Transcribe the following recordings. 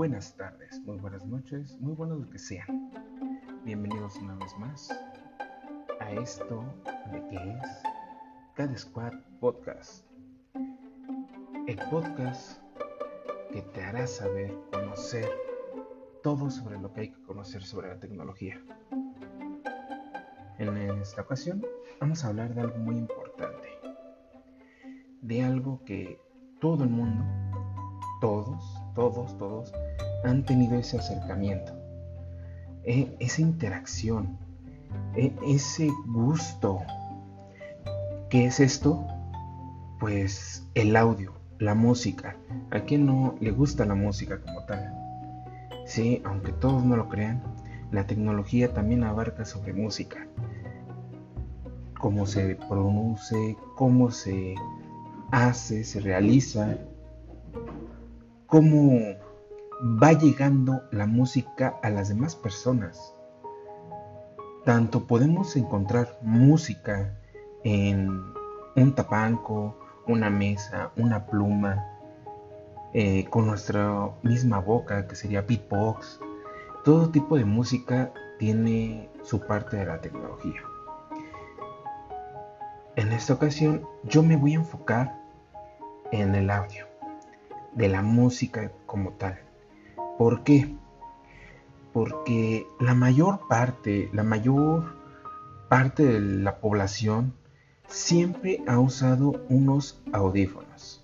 buenas tardes, muy buenas noches, muy buenos lo que sean. Bienvenidos una vez más a esto de que es Cada Squad Podcast. El podcast que te hará saber, conocer todo sobre lo que hay que conocer sobre la tecnología. En esta ocasión vamos a hablar de algo muy importante. De algo que todo el mundo, todos, todos, todos han tenido ese acercamiento, e, esa interacción, e, ese gusto. ¿Qué es esto? Pues el audio, la música. ¿A quién no le gusta la música como tal? Sí, aunque todos no lo crean, la tecnología también abarca sobre música. Cómo se produce, cómo se hace, se realiza, cómo va llegando la música a las demás personas. Tanto podemos encontrar música en un tapanco, una mesa, una pluma, eh, con nuestra misma boca, que sería beatbox. Todo tipo de música tiene su parte de la tecnología. En esta ocasión yo me voy a enfocar en el audio de la música como tal. ¿Por qué? Porque la mayor parte, la mayor parte de la población siempre ha usado unos audífonos.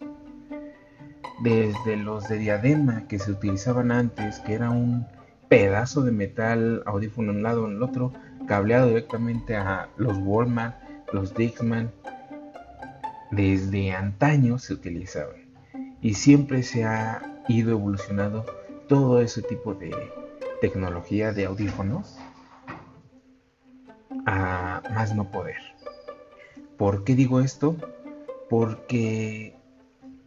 Desde los de diadema que se utilizaban antes, que era un pedazo de metal, audífono en un lado en el otro, cableado directamente a los Walmart, los Dixman, desde antaño se utilizaban y siempre se ha ido evolucionando todo ese tipo de tecnología de audífonos a más no poder. ¿Por qué digo esto? Porque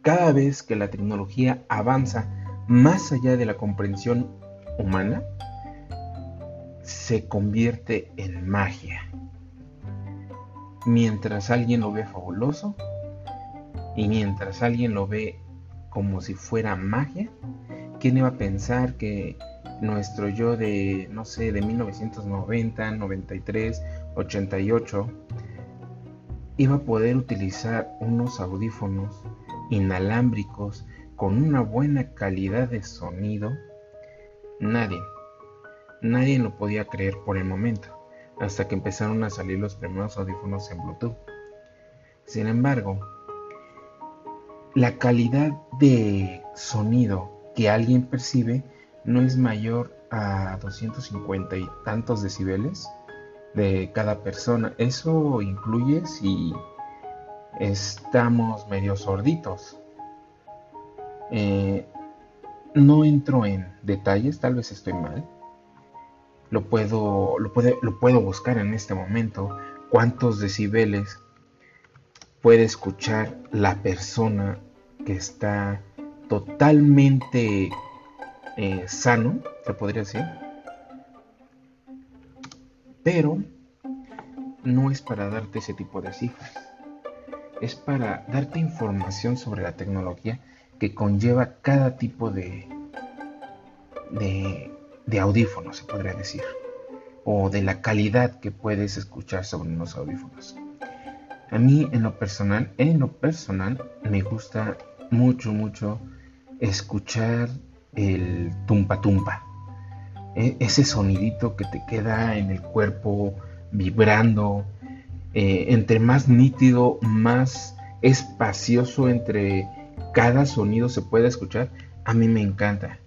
cada vez que la tecnología avanza más allá de la comprensión humana, se convierte en magia. Mientras alguien lo ve fabuloso y mientras alguien lo ve como si fuera magia. ¿Quién iba a pensar que nuestro yo de, no sé, de 1990, 93, 88, iba a poder utilizar unos audífonos inalámbricos con una buena calidad de sonido? Nadie, nadie lo podía creer por el momento, hasta que empezaron a salir los primeros audífonos en Bluetooth. Sin embargo, la calidad de sonido que alguien percibe no es mayor a 250 y tantos decibeles de cada persona. Eso incluye si estamos medio sorditos. Eh, no entro en detalles, tal vez estoy mal. Lo puedo, lo, lo puedo buscar en este momento. ¿Cuántos decibeles puede escuchar la persona que está totalmente eh, sano, se podría decir. Pero no es para darte ese tipo de cifras. Es para darte información sobre la tecnología que conlleva cada tipo de, de, de audífonos, se podría decir. O de la calidad que puedes escuchar sobre unos audífonos. A mí en lo personal, en lo personal, me gusta mucho, mucho escuchar el tumpa tumpa. E, ese sonidito que te queda en el cuerpo vibrando. Eh, entre más nítido, más espacioso entre cada sonido se puede escuchar. A mí me encanta.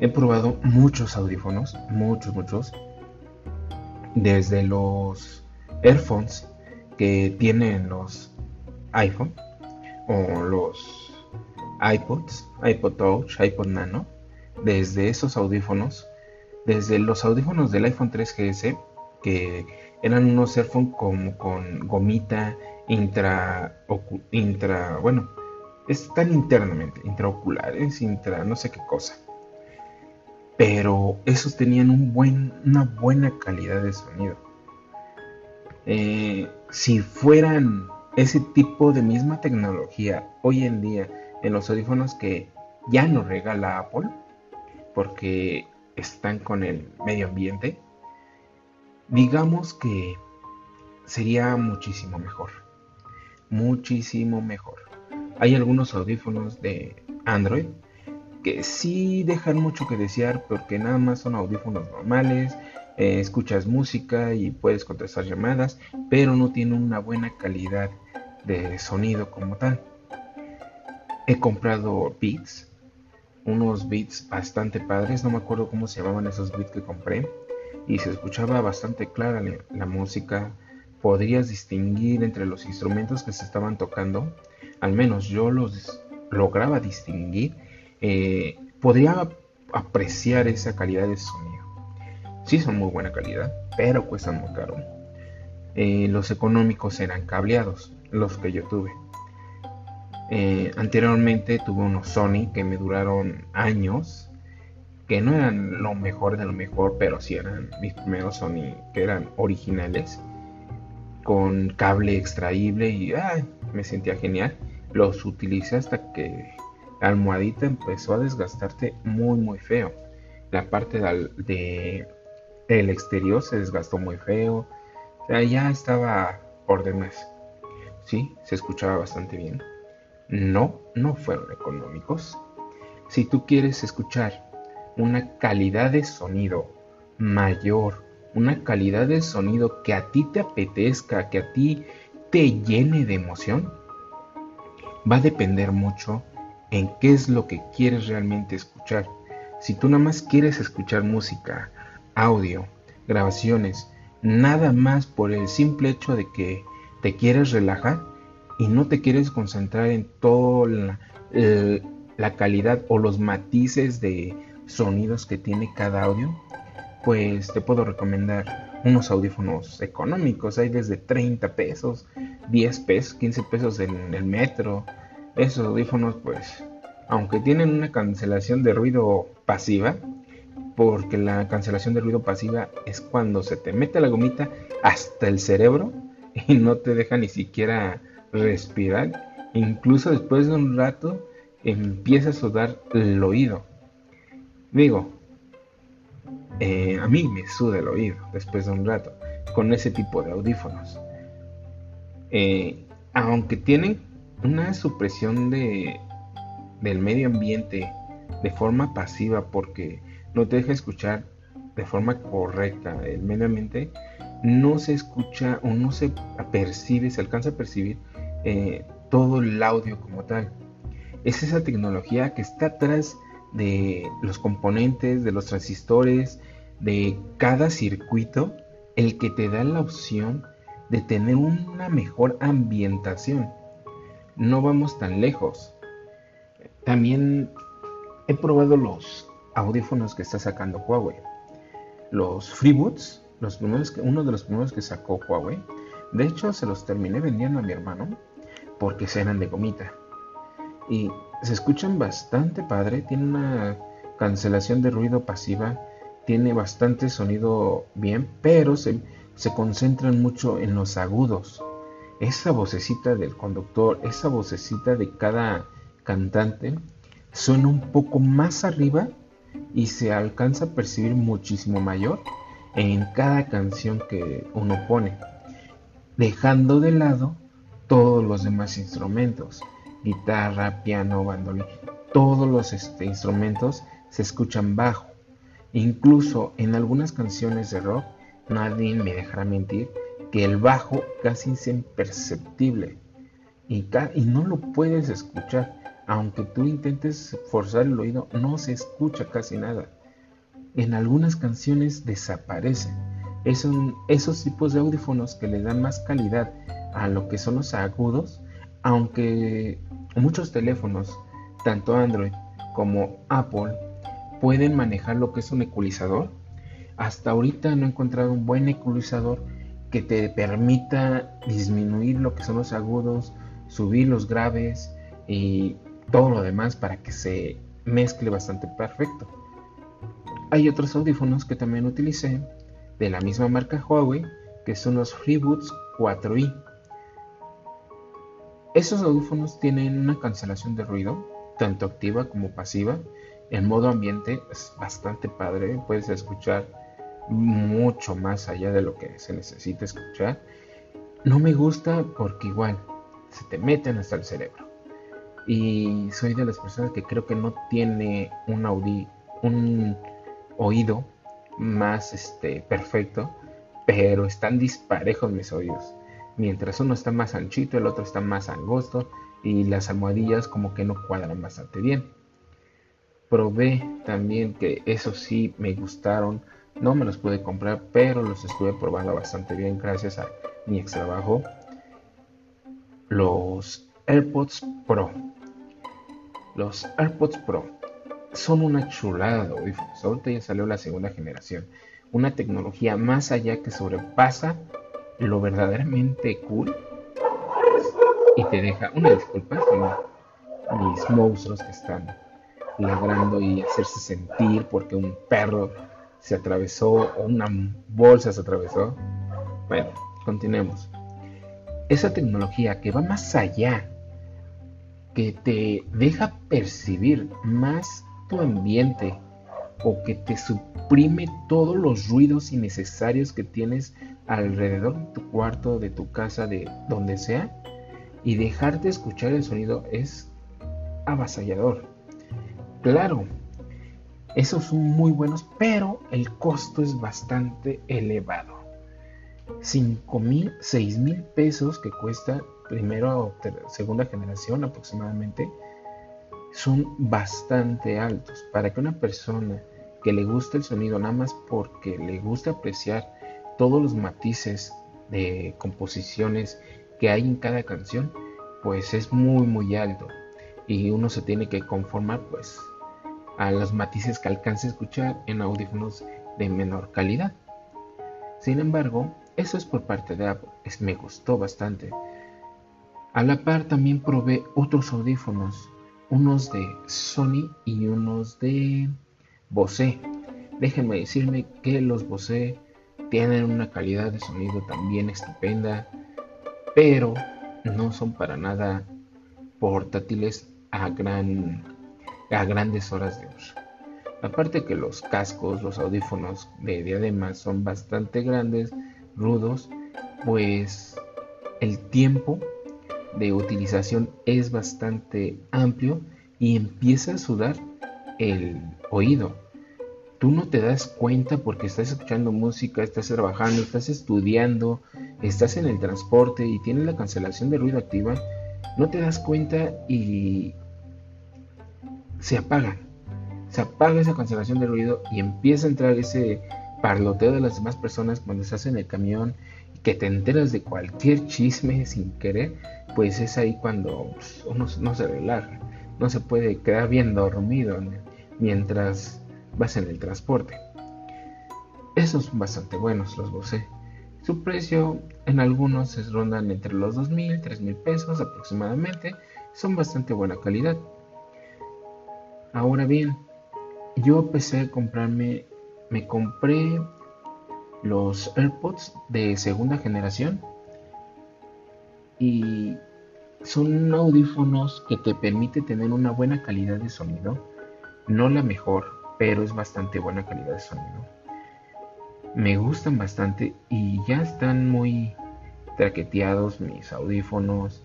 He probado muchos audífonos, muchos, muchos. Desde los earphones que tienen los iPhone o los iPods, iPod Touch, iPod Nano, desde esos audífonos, desde los audífonos del iPhone 3GS, que eran unos earphones como con gomita intra, intra, bueno, están internamente, intraoculares, intra, no sé qué cosa. Pero esos tenían una buena calidad de sonido. Eh, si fueran ese tipo de misma tecnología hoy en día en los audífonos que ya nos regala Apple, porque están con el medio ambiente, digamos que sería muchísimo mejor. Muchísimo mejor. Hay algunos audífonos de Android que sí dejan mucho que desear porque nada más son audífonos normales, eh, escuchas música y puedes contestar llamadas, pero no tienen una buena calidad de sonido como tal. He comprado Beats, unos beats bastante padres, no me acuerdo cómo se llamaban esos beats que compré, y se escuchaba bastante clara la, música, podrías distinguir entre los instrumentos que se estaban tocando, al menos yo los lograba distinguir, eh, podría apreciar esa calidad de sonido. Sí son muy buena calidad, pero cuestan muy caro. Eh, los económicos eran cableados, los que yo tuve. Eh, anteriormente tuve unos Sony que me duraron años, que no eran lo mejor de lo mejor, pero sí eran mis primeros Sony que eran originales, con cable extraíble y me sentía genial. Los utilicé hasta que la almohadita empezó a desgastarte muy muy feo. La parte de, del exterior se desgastó muy feo. O sea, ya estaba por demás. Sí, se escuchaba bastante bien. No, no fueron económicos. Si tú quieres escuchar una calidad de sonido mayor, una calidad de sonido que a ti te apetezca, que a ti te llene de emoción, va a depender mucho en qué es lo que quieres realmente escuchar. Si tú nada más quieres escuchar música, audio, grabaciones, nada más por el simple hecho de que te quieres relajar, y no te quieres concentrar en toda la, calidad o los matices de sonidos que tiene cada audio, pues te puedo recomendar unos audífonos económicos. Hay desde 30 pesos, 10 pesos, 15 pesos en el metro. Esos audífonos, pues, aunque tienen una cancelación de ruido pasiva, porque la cancelación de ruido pasiva es cuando se te mete la gomita hasta el cerebro y no te deja ni siquiera respirar, incluso después de un rato empieza a sudar el oído. Digo, eh, a mí me suda el oído después de un rato con ese tipo de audífonos. Eh, aunque tienen una supresión de, del medio ambiente de forma pasiva porque no te deja escuchar de forma correcta el medio ambiente, no se escucha o no se percibe, se alcanza a percibir eh, todo el audio como tal. Es esa tecnología que está atrás de los componentes, de los transistores, de cada circuito, el que te da la opción de tener una mejor ambientación. No vamos tan lejos. También he probado los audífonos que está sacando Huawei. Los FreeBoots, los uno de los primeros que sacó Huawei. De hecho, se los terminé vendiendo a mi hermano porque eran de gomita. Y se escuchan bastante padre, tiene una cancelación de ruido pasiva, tiene bastante sonido bien, pero se, se concentran mucho en los agudos. Esa vocecita del conductor, esa vocecita de cada cantante, suena un poco más arriba y se alcanza a percibir muchísimo mayor en cada canción que uno pone, dejando de lado todos los demás instrumentos, guitarra, piano, bandoneón, todos los este, instrumentos se escuchan bajo. Incluso en algunas canciones de rock, nadie me dejará mentir que el bajo casi es imperceptible y, no lo puedes escuchar. Aunque tú intentes forzar el oído, no se escucha casi nada. En algunas canciones desaparecen. Esos tipos de audífonos que le dan más calidad a lo que son los agudos, aunque muchos teléfonos, tanto Android como Apple, pueden manejar lo que es un ecualizador. Hasta ahorita no he encontrado un buen ecualizador que te permita disminuir lo que son los agudos, subir los graves y todo lo demás para que se mezcle bastante perfecto. Hay otros audífonos que también utilicé de la misma marca Huawei, que son los FreeBoots 4i. Esos audífonos tienen una cancelación de ruido, tanto activa como pasiva, En modo ambiente es bastante padre, puedes escuchar mucho más allá de lo que se necesita escuchar. No me gusta porque igual se te meten hasta el cerebro. Y soy de las personas que creo que no tiene un, un oído más este, perfecto, pero están disparejos mis oídos. Mientras uno está más anchito, el otro está más angosto y las almohadillas como que no cuadran bastante bien. Probé también que eso sí me gustaron no me los pude comprar, pero los estuve probando bastante bien gracias a mi ex trabajo. Los AirPods Pro. Los AirPods Pro son una chulada de audífonos. Ahorita ya salió la segunda generación. Una tecnología más allá que sobrepasa lo verdaderamente cool. Y te deja, una disculpa, mis monstruos que están ladrando y hacerse sentir porque un perro se atravesó o una bolsa se atravesó. Bueno, continuemos. Esa tecnología que va más allá, que te deja percibir más tu ambiente o que te suprime todos los ruidos innecesarios que tienes alrededor de tu cuarto, de tu casa, de donde sea, y dejarte escuchar el sonido es avasallador. Claro, esos son muy buenos, pero el costo es bastante elevado. 5 mil, 6 mil pesos que cuesta primero o segunda generación aproximadamente son bastante altos para que una persona que le guste el sonido nada más porque le gusta apreciar todos los matices de composiciones que hay en cada canción pues es muy muy alto y uno se tiene que conformar pues a los matices que alcance a escuchar en audífonos de menor calidad. Sin embargo, eso es por parte de Apple, es, me gustó bastante. A la par también probé otros audífonos, unos de Sony y unos de Bose. Déjenme decirme que los Bose tienen una calidad de sonido también estupenda, pero no son para nada portátiles a gran a grandes horas de uso. Aparte que los cascos, los audífonos de diadema son bastante grandes, rudos, pues el tiempo de utilización es bastante amplio y empieza a sudar el oído. Tú no te das cuenta porque estás escuchando música, estás trabajando, estás estudiando, estás en el transporte y tienes la cancelación de ruido activa. No te das cuenta y se apagan. Se apaga esa cancelación de ruido y empieza a entrar ese parloteo de las demás personas cuando estás en el camión que te enteras de cualquier chisme sin querer, pues es ahí cuando uno no se relaja, no se puede quedar bien dormido mientras vas en el transporte. Esos son bastante buenos los Bose. Su precio en algunos se rondan entre los 2.000 3.000 pesos aproximadamente. Son bastante buena calidad. Ahora bien, yo empecé a comprarme, me compré los AirPods de segunda generación y son audífonos que te permite tener una buena calidad de sonido, no la mejor, pero es bastante buena calidad de sonido. Me gustan bastante y ya están muy traqueteados mis audífonos,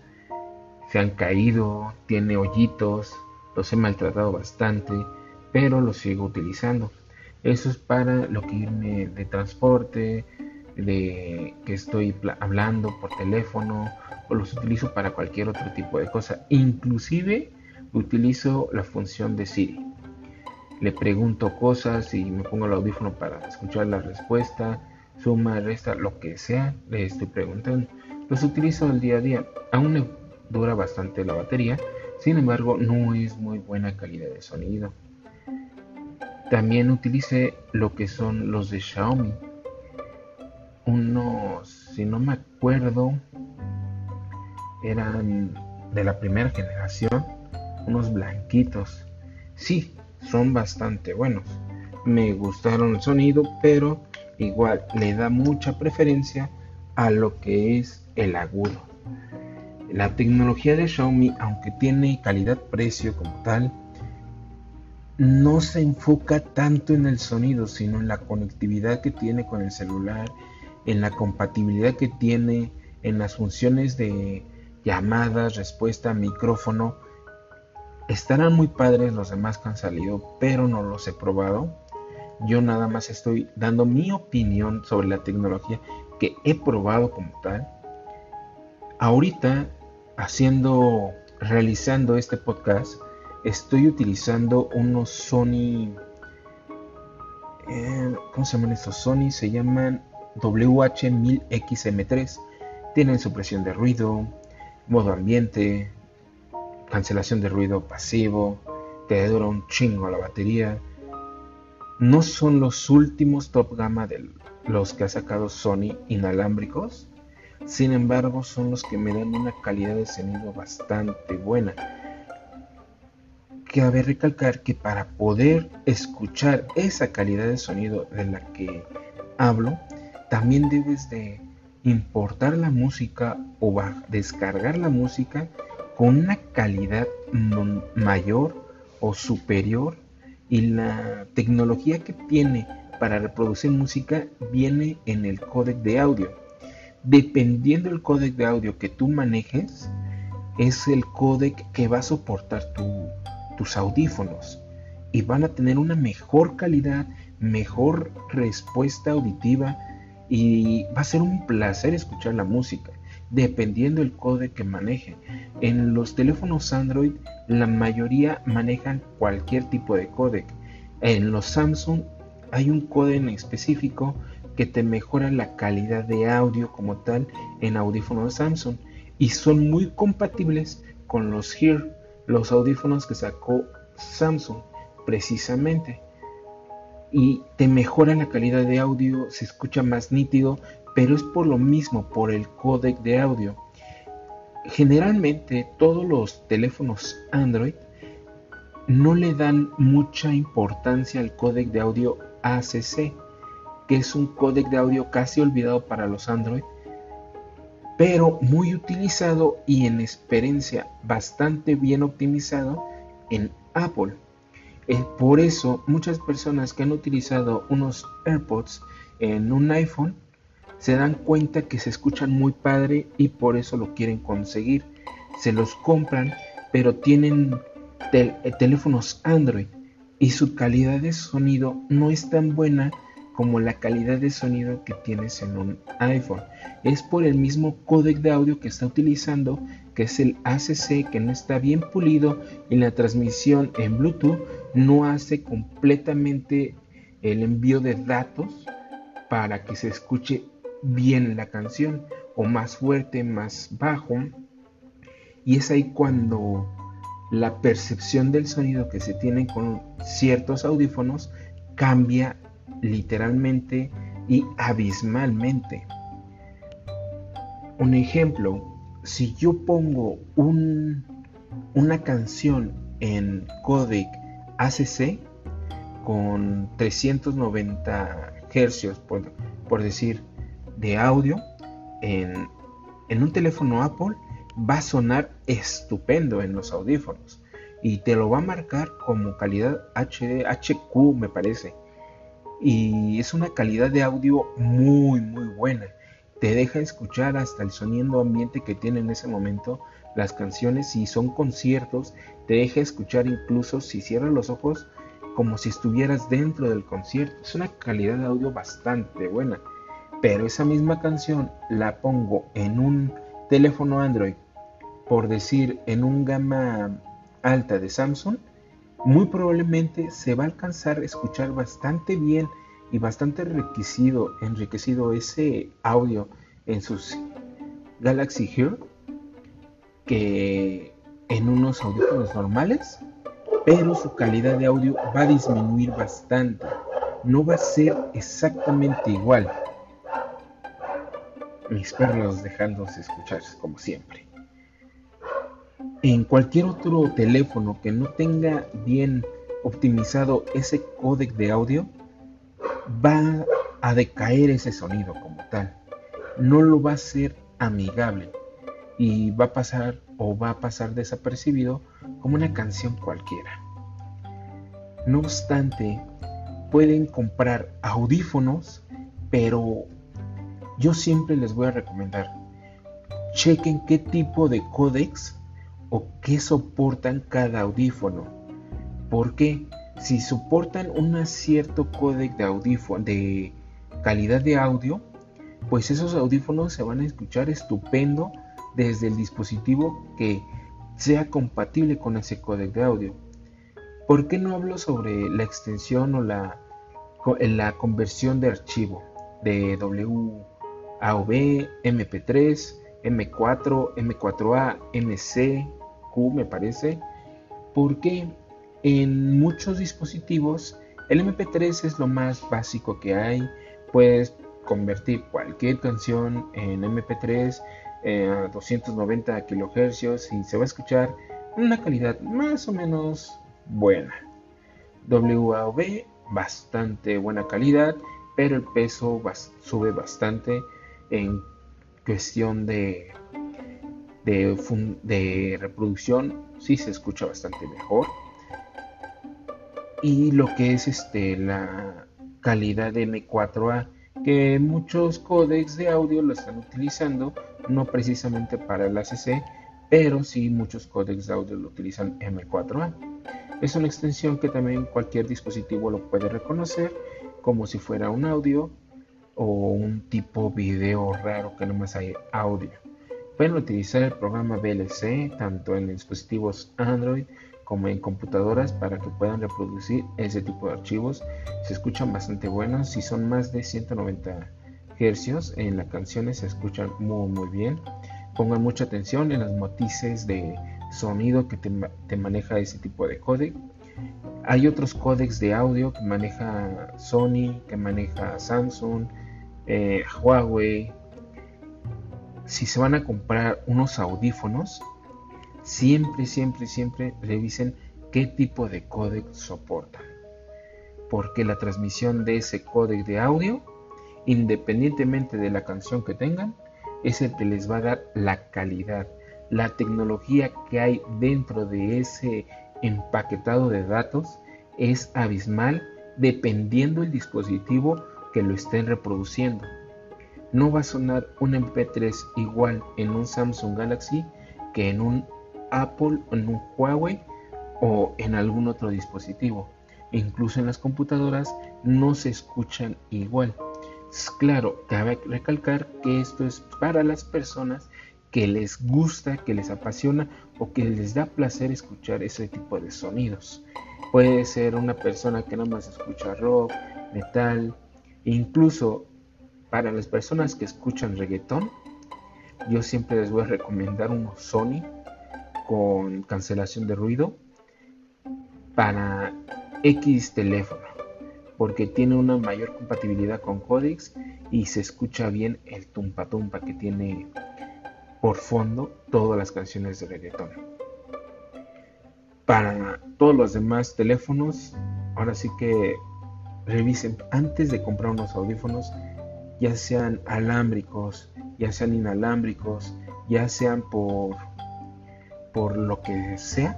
se han caído, tiene hoyitos, los he maltratado bastante, pero los sigo utilizando. Eso es para lo que irme de transporte, de que estoy hablando por teléfono, o los utilizo para cualquier otro tipo de cosa. Inclusive utilizo la función de Siri. Le pregunto cosas y me pongo el audífono para escuchar la respuesta, suma, resta, lo que sea, le estoy preguntando. Los utilizo el día a día. Aún dura bastante la batería, sin embargo, no es muy buena calidad de sonido. También utilicé lo que son los de Xiaomi. Unos, si no me acuerdo, eran de la primera generación, unos blanquitos. Sí, son bastante buenos. Me gustaron el sonido, pero igual le da mucha preferencia a lo que es el agudo. La tecnología de Xiaomi, aunque tiene calidad-precio como tal, no se enfoca tanto en el sonido, sino en la conectividad que tiene con el celular, en la compatibilidad que tiene, en las funciones de llamadas, respuesta, micrófono. Estarán muy padres los demás que han salido, pero no los he probado. Yo nada más estoy dando mi opinión sobre la tecnología que he probado como tal. Ahorita, haciendo, realizando este podcast, estoy utilizando unos Sony. Eh, ¿Cómo se llaman estos Sony? Se llaman WH1000XM3. Tienen supresión de ruido, modo ambiente, cancelación de ruido pasivo, te dura un chingo la batería. No son los últimos top gama de los que ha sacado Sony inalámbricos. Sin embargo, son los que me dan una calidad de sonido bastante buena cabe recalcar que para poder escuchar esa calidad de sonido de la que hablo, también debes de importar la música o descargar la música con una calidad mayor o superior y la tecnología que tiene para reproducir música viene en el códec de audio. Dependiendo del códec de audio que tú manejes, es el códec que va a soportar tu, tus audífonos y van a tener una mejor calidad, mejor respuesta auditiva y va a ser un placer escuchar la música dependiendo el códec que maneje. En los teléfonos Android la mayoría manejan cualquier tipo de códec. En los Samsung hay un códec en específico que te mejora la calidad de audio como tal en audífonos Samsung y son muy compatibles con los Hear los audífonos que sacó Samsung precisamente y te mejora la calidad de audio, se escucha más nítido, pero es por lo mismo, por el códec de audio. Generalmente todos los teléfonos Android no le dan mucha importancia al códec de audio ACC, que es un códec de audio casi olvidado para los Android, pero muy utilizado y en experiencia bastante bien optimizado en Apple. Eh, por eso muchas personas que han utilizado unos AirPods en un iPhone se dan cuenta que se escuchan muy padre y por eso lo quieren conseguir. Se los compran, pero tienen eh, teléfonos Android y su calidad de sonido no es tan buena como la calidad de sonido que tienes en un iPhone. Es por el mismo códec de audio que está utilizando, que es el ACC, que no está bien pulido y la transmisión en Bluetooth no hace completamente el envío de datos para que se escuche bien la canción o más fuerte, más bajo. Y es ahí cuando la percepción del sonido que se tiene con ciertos audífonos cambia literalmente y abismalmente. Un ejemplo, si yo pongo un, una canción en codec ACC con 390 hercios, por, por decir, de audio, en, en un teléfono Apple va a sonar estupendo en los audífonos y te lo va a marcar como calidad HD, HQ me parece y es una calidad de audio muy muy buena. Te deja escuchar hasta el sonido ambiente que tiene en ese momento las canciones. Si son conciertos, te deja escuchar incluso si cierras los ojos como si estuvieras dentro del concierto. Es una calidad de audio bastante buena. Pero esa misma canción la pongo en un teléfono Android, por decir en un gama alta de Samsung muy probablemente se va a alcanzar a escuchar bastante bien y bastante enriquecido, ese audio en sus Galaxy Gear que en unos audífonos normales, pero su calidad de audio va a disminuir bastante. No va a ser exactamente igual. Mis perros dejándose escucharse como siempre en cualquier otro teléfono que no tenga bien optimizado ese códec de audio, va a decaer ese sonido como tal. No lo va a ser amigable y va a pasar o va a pasar desapercibido como una canción cualquiera. No obstante, pueden comprar audífonos, pero yo siempre les voy a recomendar, chequen qué tipo de códex o qué soportan cada audífono. Porque si soportan un cierto códec de audífono de calidad de audio, pues esos audífonos se van a escuchar estupendo desde el dispositivo que sea compatible con ese códec de audio. ¿Por qué no hablo sobre la extensión o la, la conversión de archivo de WAV, MP3, M4, M4A, MC, Me parece? Porque en muchos dispositivos el MP3 es lo más básico que hay. Puedes convertir cualquier canción en MP3 eh, a 290 kHz y se va a escuchar una calidad más o menos buena. WAV bastante buena calidad, pero el peso sube bastante en cuestión de, de, reproducción, sí se escucha bastante mejor. Y lo que es este la calidad de M4A que muchos códecs de audio lo están utilizando, no precisamente para el ACC, pero sí muchos códecs de audio lo utilizan M4A. Es una extensión que también cualquier dispositivo lo puede reconocer como si fuera un audio o un tipo video raro que no más hay audio. Pueden utilizar el programa VLC tanto en dispositivos Android como en computadoras para que puedan reproducir ese tipo de archivos. Se escuchan bastante buenos, si son más de 190 Hz en las canciones se escuchan muy muy bien. Pongan mucha atención en las matices de sonido que te, maneja ese tipo de códec. Hay otros códecs de audio que maneja Sony, que maneja Samsung, eh, Huawei. Si se van a comprar unos audífonos, siempre, siempre, siempre revisen qué tipo de códec soportan. Porque la transmisión de ese códec de audio, independientemente de la canción que tengan, es el que les va a dar la calidad, la tecnología que hay dentro de ese empaquetado de datos es abismal dependiendo el dispositivo que lo estén reproduciendo. No va a sonar un MP3 igual en un Samsung Galaxy que en un Apple, en un Huawei o en algún otro dispositivo. Incluso en las computadoras no se escuchan igual. Claro, cabe recalcar que esto es para las personas que les gusta, que les apasiona o que les da placer escuchar ese tipo de sonidos. Puede ser una persona que nada más escucha rock, metal, incluso para las personas que escuchan reggaetón, yo siempre les voy a recomendar unos Sony con cancelación de ruido para X teléfono porque tiene una mayor compatibilidad con codecs y se escucha bien el tumpa tumpa que tiene por fondo todas las canciones de reggaeton. Para todos los demás teléfonos, ahora sí que revisen antes de comprar unos audífonos, ya sean alámbricos, ya sean inalámbricos, ya sean por por lo que sea,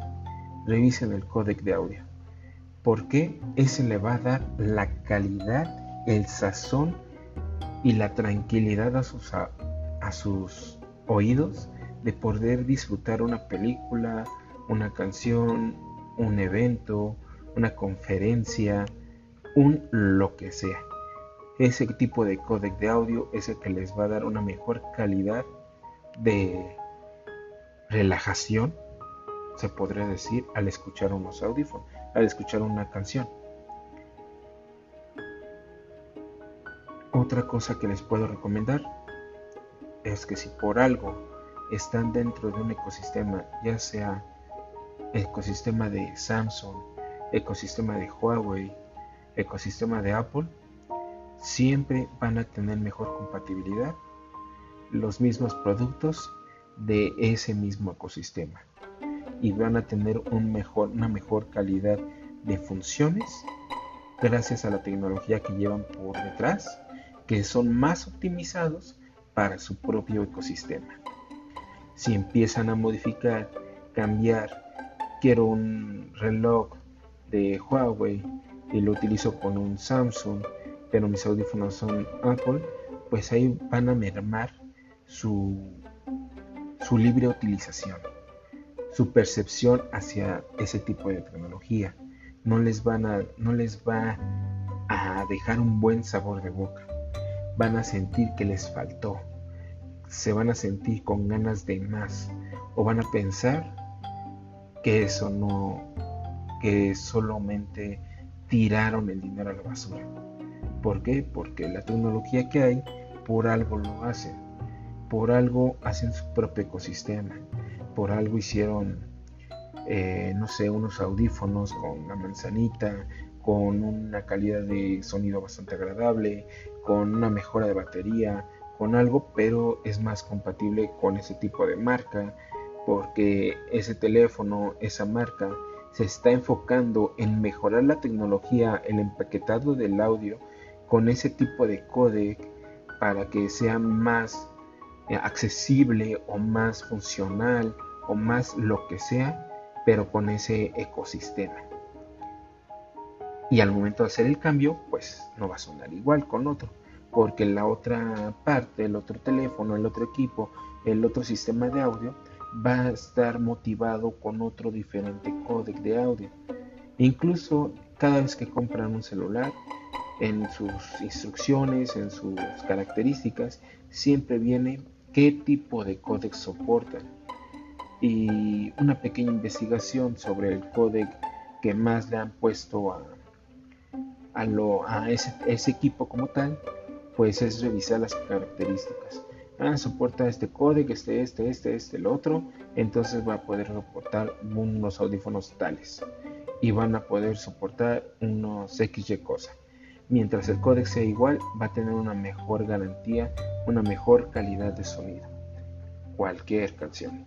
revisen el códec de audio. Porque ese le va a dar la calidad, el sazón y la tranquilidad a sus, a, sus oídos de poder disfrutar una película, una canción, un evento, una conferencia, un lo que sea. Ese tipo de códec de audio es el que les va a dar una mejor calidad de relajación, se podría decir, al escuchar unos audífonos, al escuchar una canción. Otra cosa que les puedo recomendar es que si por algo están dentro de un ecosistema, ya sea ecosistema de Samsung, ecosistema de Huawei, ecosistema de Apple, siempre van a tener mejor compatibilidad, los mismos productos de ese mismo ecosistema y van a tener una mejor calidad de funciones gracias a la tecnología que llevan por detrás que son más optimizados para su propio ecosistema. Si empiezan a modificar, cambiar, quiero un reloj de Huawei y lo utilizo con un Samsung, pero mis audífonos son Apple, pues ahí van a mermar su, su libre utilización, su percepción hacia ese tipo de tecnología. No les, van a, no les va a dejar un buen sabor de boca. Van a sentir que les faltó. Se van a sentir con ganas de más. O van a pensar que eso no, que solamente tiraron el dinero a la basura. ¿Por qué? Porque la tecnología que hay, por algo lo hacen. Por algo hacen su propio ecosistema. Por algo hicieron, eh, no sé, unos audífonos con la manzanita, con una calidad de sonido bastante agradable, con una mejora de batería, con algo, pero es más compatible con ese tipo de marca, porque ese teléfono, esa marca, se está enfocando en mejorar la tecnología, el empaquetado del audio con ese tipo de codec para que sea más eh, accesible o más funcional o más lo que sea, pero con ese ecosistema. Y al momento de hacer el cambio, pues no va a sonar igual con otro, porque la otra parte, el otro teléfono, el otro equipo, el otro sistema de audio, va a estar motivado con otro diferente códec de audio. Incluso cada vez que compran un celular, en sus instrucciones, en sus características, siempre viene qué tipo de códec soportan. Y una pequeña investigación sobre el códec que más le han puesto a, a, lo, a ese, ese equipo como tal, pues es revisar las características ah, soporta este código, este, este, este, este, el otro, entonces va a poder soportar unos audífonos tales y van a poder soportar unos XY cosa. Mientras el códec sea igual, va a tener una mejor garantía, una mejor calidad de sonido. Cualquier canción.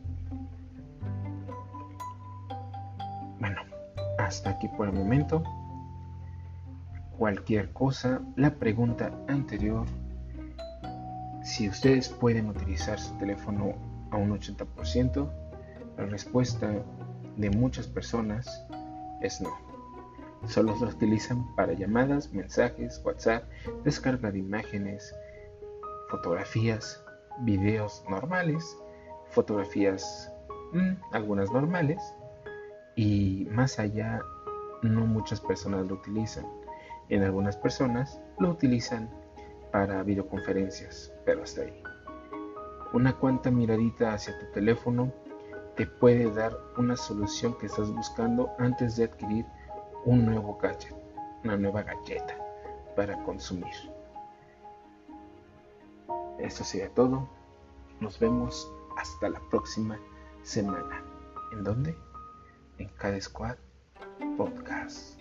Bueno, hasta aquí por el momento. Cualquier cosa, la pregunta anterior si ustedes pueden utilizar su teléfono a un 80%, la respuesta de muchas personas es no. Solo lo utilizan para llamadas, mensajes, WhatsApp, descarga de imágenes, fotografías, videos normales, fotografías mm, algunas normales y más allá no muchas personas lo utilizan. En algunas personas lo utilizan para videoconferencias, pero hasta ahí. Una cuanta miradita hacia tu teléfono te puede dar una solución que estás buscando antes de adquirir un nuevo gadget, una nueva galleta para consumir. Esto sería todo. Nos vemos hasta la próxima semana. ¿En dónde? En cada Squad Podcast.